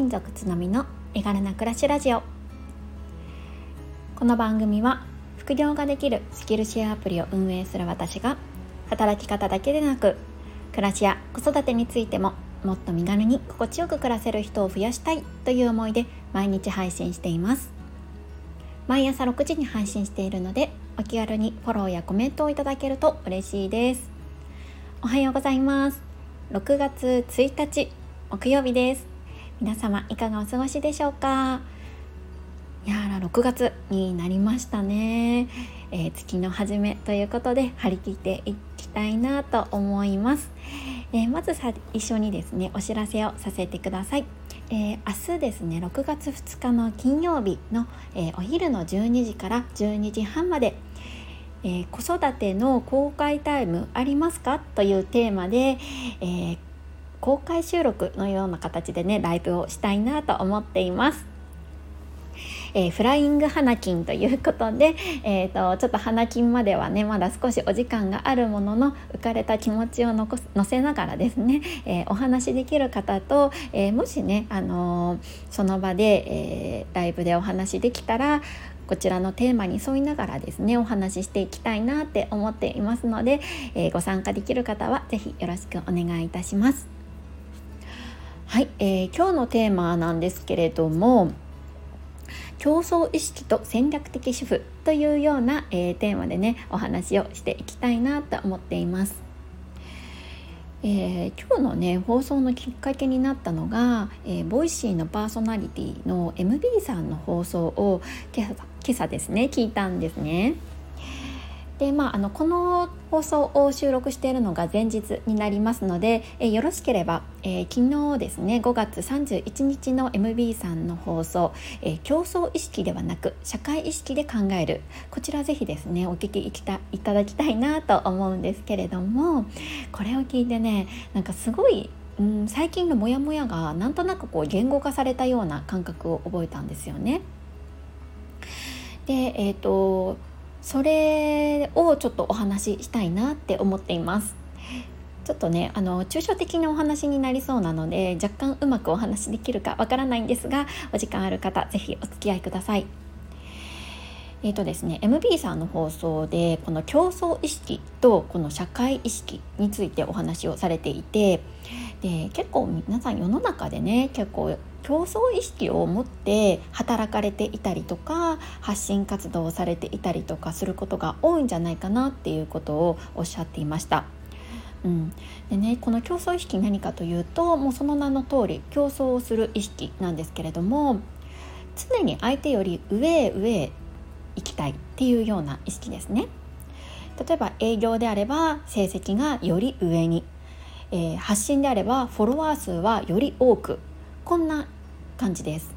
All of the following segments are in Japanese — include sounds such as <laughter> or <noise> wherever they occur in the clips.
金属つのみの絵柄な暮らしラジオ。この番組は副業ができるスキルシェアアプリを運営する私が働き方だけでなく暮らしや子育てについてももっと身軽に心地よく暮らせる人を増やしたいという思いで毎日配信しています。毎朝6時に配信しているのでお気軽にフォローやコメントをいただけると嬉しいです。おはようございます。6月1日木曜日です。皆様いかがお過ごしでしょうか？いやら6月になりましたね、えー、月の初めということで張り切っていきたいなと思います、えー、まずさ一緒にですねお知らせをさせてください。えー、明日ですね6月2日の金曜日の、えー、お昼の12時から12時半まで、えー、子育ての公開タイムありますか？というテーマで、え公開収録のような形でねライブをしたいなと思っています。えー、フライング花金ということで、えーと、ちょっと花金まではねまだ少しお時間があるものの浮かれた気持ちを残す乗せながらですね、えー、お話しできる方と、え、もしね、あのその場で、えライブでお話できたらこちらのテーマに沿いながらですねお話ししていきたいなって思っていますので、えご参加できる方は是非よろしくお願いいたします。はい、えー、今日のテーマなんですけれども競争意識と戦略的主婦というような、えー、テーマでねお話をしていきたいなと思っています。えー、今日のね放送のきっかけになったのが、えー、 Voicy のパーソナリティの MB さんの放送を今朝ですね聞いたんですね。でまあ、あのこの放送を収録しているのが前日になりますので、え、よろしければ、えー、昨日ですね5月31日の MB さんの放送、えー、競争意識ではなく社会意識で考えるこちらぜひですねお聞きいたいただきたいなと思うんですけれどもこれを聞いてねなんかすごいうん、最近のモヤモヤがなんとなくこう言語化されたような感覚を覚えたんですよね。で、えーとそれをちょっとお話ししたいなって思っています。ちょっとねあの抽象的なお話になりそうなので若干うまくお話できるかわからないんですがお時間ある方是非お付き合いください。えーとですね、MB さんの放送でこの競争意識とこの社会意識についてお話をされていてで結構皆さん世の中でね結構競争意識を持って働かれていたりとか発信活動をされていたりとかすることが多いんじゃないかなっていうことをおっしゃっていました。うん、でねこの競争意識何かというともうその名の通り競争をする意識なんですけれども常に相手より上へ上へ行きたいっていうような意識ですね。例えば営業であれば成績がより上に、えー、発信であればフォロワー数はより多くこんな感じです。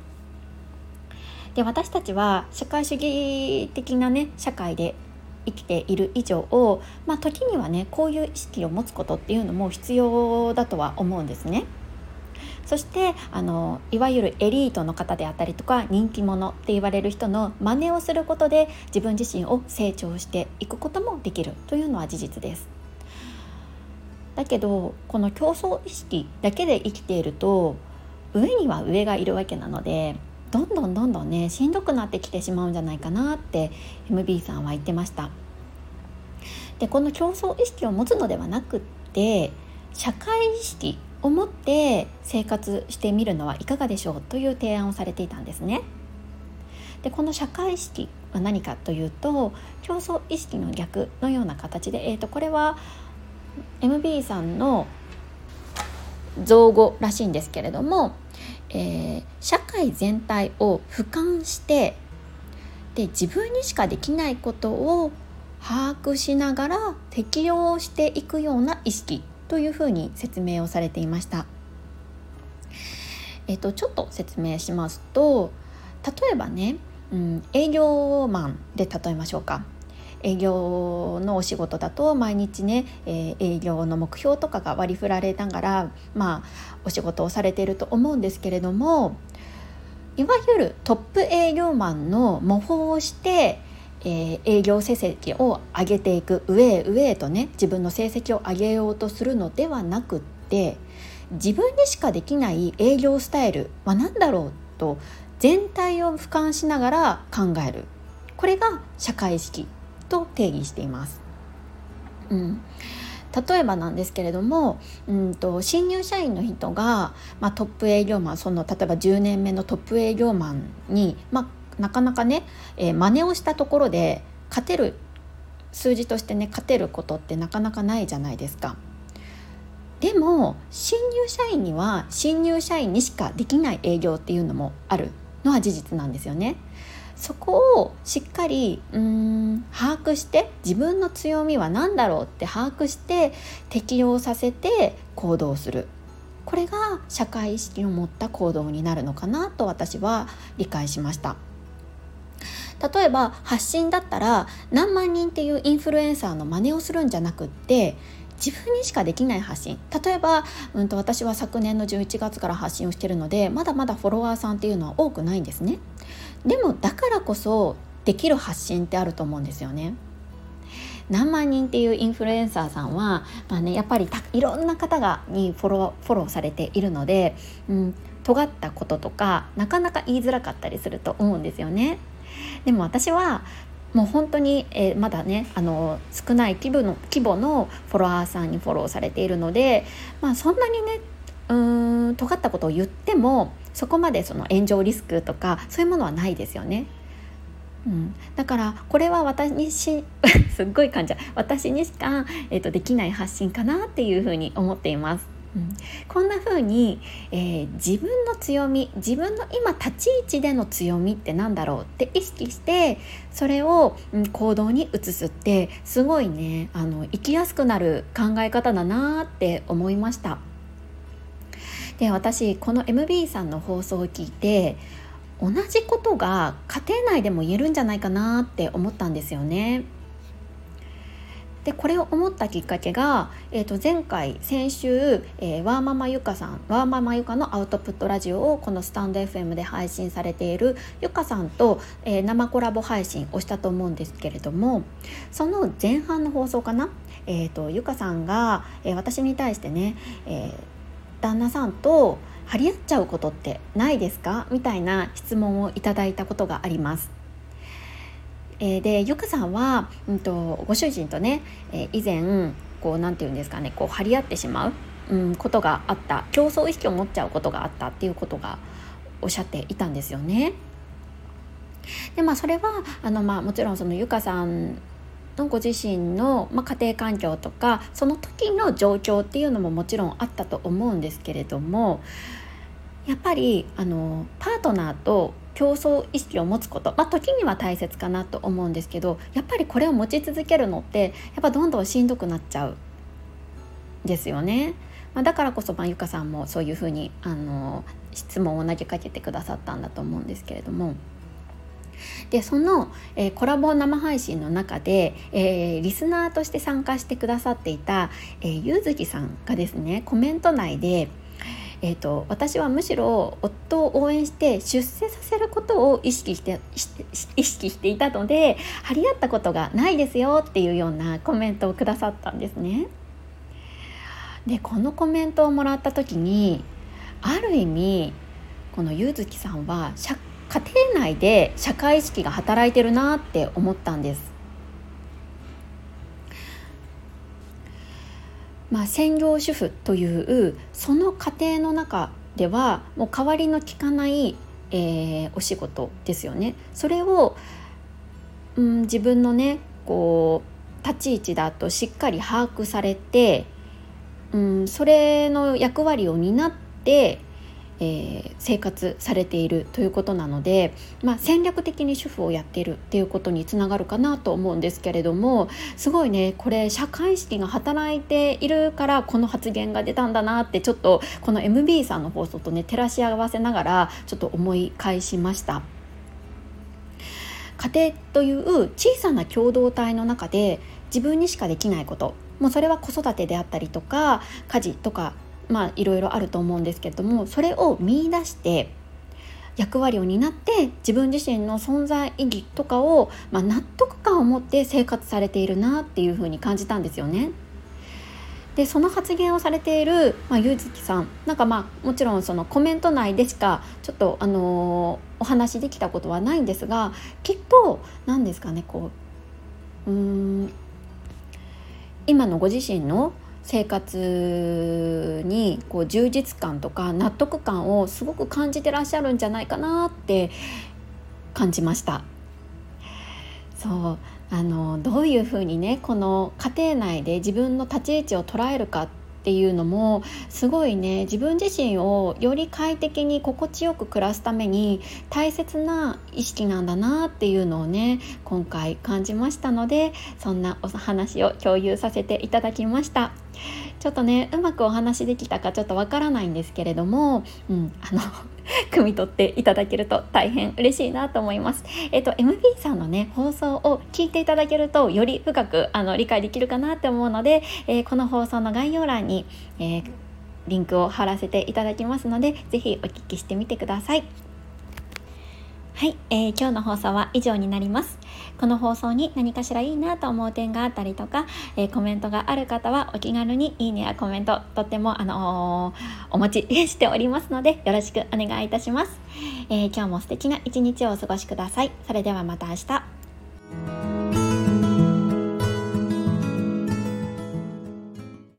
で私たちは社会主義的なね社会で生きている以上をまあ、時にはねこういう意識を持つことっていうのも必要だとは思うんですね。そしてあのいわゆるエリートの方であったりとか人気者って言われる人の真似をすることで自分自身を成長していくこともできるというのは事実です。だけどこの競争意識だけで生きていると上には上がいるわけなのでどんどんどんどんねしんどくなってきてしまうんじゃないかなって MB さんは言ってました。でこの競争意識を持つのではなくって社会意識を持って生活してみるのはいかがでしょうという提案をされていたんですね。でこの社会意識は何かというと競争意識の逆のような形で、えーとこれは MB さんの造語らしいんですけれどもえー、社会全体を俯瞰してで自分にしかできないことを把握しながら適応していくような意識というふうに説明をされていました。えっと、ちょっと説明しますと例えばね、うん、営業マンで例えましょうか営業のお仕事だと毎日ね、え、営業の目標とかが割り振られながら、まあ、お仕事をされていると思うんですけれどもいわゆるトップ営業マンの模倣をして、えー、営業成績を上げていく上へ上へとね自分の成績を上げようとするのではなくって自分にしかできない営業スタイルは何だろうと全体を俯瞰しながら考える。これが社会意識。と定義しています。うん、例えばなんですけれどもうんと新入社員の人が、まあ、トップ営業マンその例えば10年目のトップ営業マンに、まあ、なかなかね、えー、真似をしたところで勝てる数字としてね勝てることってなかなかないじゃないですか。でも新入社員には新入社員にしかできない営業っていうのもあるのは事実なんですよね。そこをしっかりうん把握して自分の強みは何だろうって把握して適用させて行動するこれが社会意識を持った行動になるのかなと私は理解しました。例えば発信だったら何万人っていうインフルエンサーの真似をするんじゃなくって自分にしかできない発信。例えば、うんと、私は昨年の11月から発信をしてるのでまだまだフォロワーさんっていうのは多くないんですね。でもだからこそできる発信ってあると思うんですよね。何万人っていうインフルエンサーさんは、まあね、やっぱりいろんな方がにフォローフォローされているので、うん、尖ったこととかなかなか言いづらかったりすると思うんですよね。でも私はもう本当に、えー、まだねあの少ない規模の規模のフォロワーさんにフォローされているので、まあ、そんなにねうん尖ったことを言ってもそこまでその炎上リスクとかそういうものはないですよね。うん、だからこれは私にし <laughs> すっごい感じ私にしか、えーとできない発信かなっていうふうに思っています。うん、こんな風に、えー、自分の強み自分の今立ち位置での強みって何だろうって意識してそれを、うん、行動に移すってすごいねあの生きやすくなる考え方だなって思いました。で私この MB さんの放送を聞いて同じことが家庭内でも言えるんじゃないかなって思ったんですよね。でこれを思ったきっかけが、えー、と前回先週、えー、ワーママゆかさんワーママゆかのアウトプットラジオをこのスタンド FM で配信されているゆかさんと、えー、生コラボ配信をしたと思うんですけれどもその前半の放送かな、えーと、ゆかさんが、えー、私に対してね、えー、旦那さんと張り合っちゃうことってないですか？みたいな質問をいただいたことがあります。えー、でゆかさんは、うんと、ご主人とね、えー、以前こうなんて言うんですかねこう張り合ってしまう、うん、ことがあった競争意識を持っちゃうことがあったっていうことがおっしゃっていたんですよね。でまあそれはあの、まあ、もちろんそのゆかさんのご自身の、まあ、家庭環境とかその時の状況っていうのももちろんあったと思うんですけれどもやっぱりあのパートナーと競争意識を持つこと、まあ、時には大切かなと思うんですけどやっぱりこれを持ち続けるのってやっぱどんどんしんどくなっちゃうですよね。まあ、だからこそ、まあ、ゆかさんもそういうふうにあの質問を投げかけてくださったんだと思うんですけれども。でその、えー、コラボ生配信の中で、えー、リスナーとして参加してくださっていた、えー、ゆうずきさんがですねコメント内で「えーと、私はむしろ夫を応援して出世させることを意識して意識していたので張り合ったことがないですよっていうようなコメントをくださったんですね。でこのコメントをもらった時にある意味このゆうずきさんは家庭内で社会意識が働いてるなって思ったんです。まあ、専業主婦というその家庭の中ではもう代わりの利かない、えー、お仕事ですよね。それを、うん、自分のねこう立ち位置だとしっかり把握されて、うん、それの役割を担ってえー、生活されているということなので、まあ、戦略的に主婦をやっているっていうことにつながるかなと思うんですけれどもすごいねこれ社会意識が働いているからこの発言が出たんだなってちょっとこの MB さんの放送とね照らし合わせながらちょっと思い返しました。家庭という小さな共同体の中で自分にしかできないこともうそれは子育てであったりとか家事とかまあいろいろあると思うんですけれどもそれを見いだして役割を担って自分自身の存在意義とかを、まあ、納得感を持って生活されているなっていうふうに感じたんですよね。でその発言をされている、まあ、ゆずきさんなんかまあもちろんそのコメント内でしかちょっとあのー、お話できたことはないんですがきっと何ですかねこううん今のご自身の生活にこう充実感とか納得感をすごく感じてらっしゃるんじゃないかなって感じました。そうあのどういうふうにねこの家庭内で自分の立ち位置を捉えるかっていうのもすごいね自分自身をより快適に心地よく暮らすために大切な意識なんだなっていうのをね今回感じましたのでそんなお話を共有させていただきました。ちょっとねうまくお話できたかちょっとわからないんですけれども、うん、あの <laughs> 汲み取っていただけると大変嬉しいなと思います。えっ、と MB さんのね放送を聞いていただけるとより深くあの理解できるかなって思うので、えー、この放送の概要欄に、えー、リンクを貼らせていただきますので是非お聞きしてみてください。はい、えー、今日の放送は以上になります。この放送に何かしらいいなと思う点があったりとか、えー、コメントがある方はお気軽にいいねやコメントとってもあのー、お待ちしておりますのでよろしくお願いいたします。えー、今日も素敵な一日をお過ごしください。それではまた明日。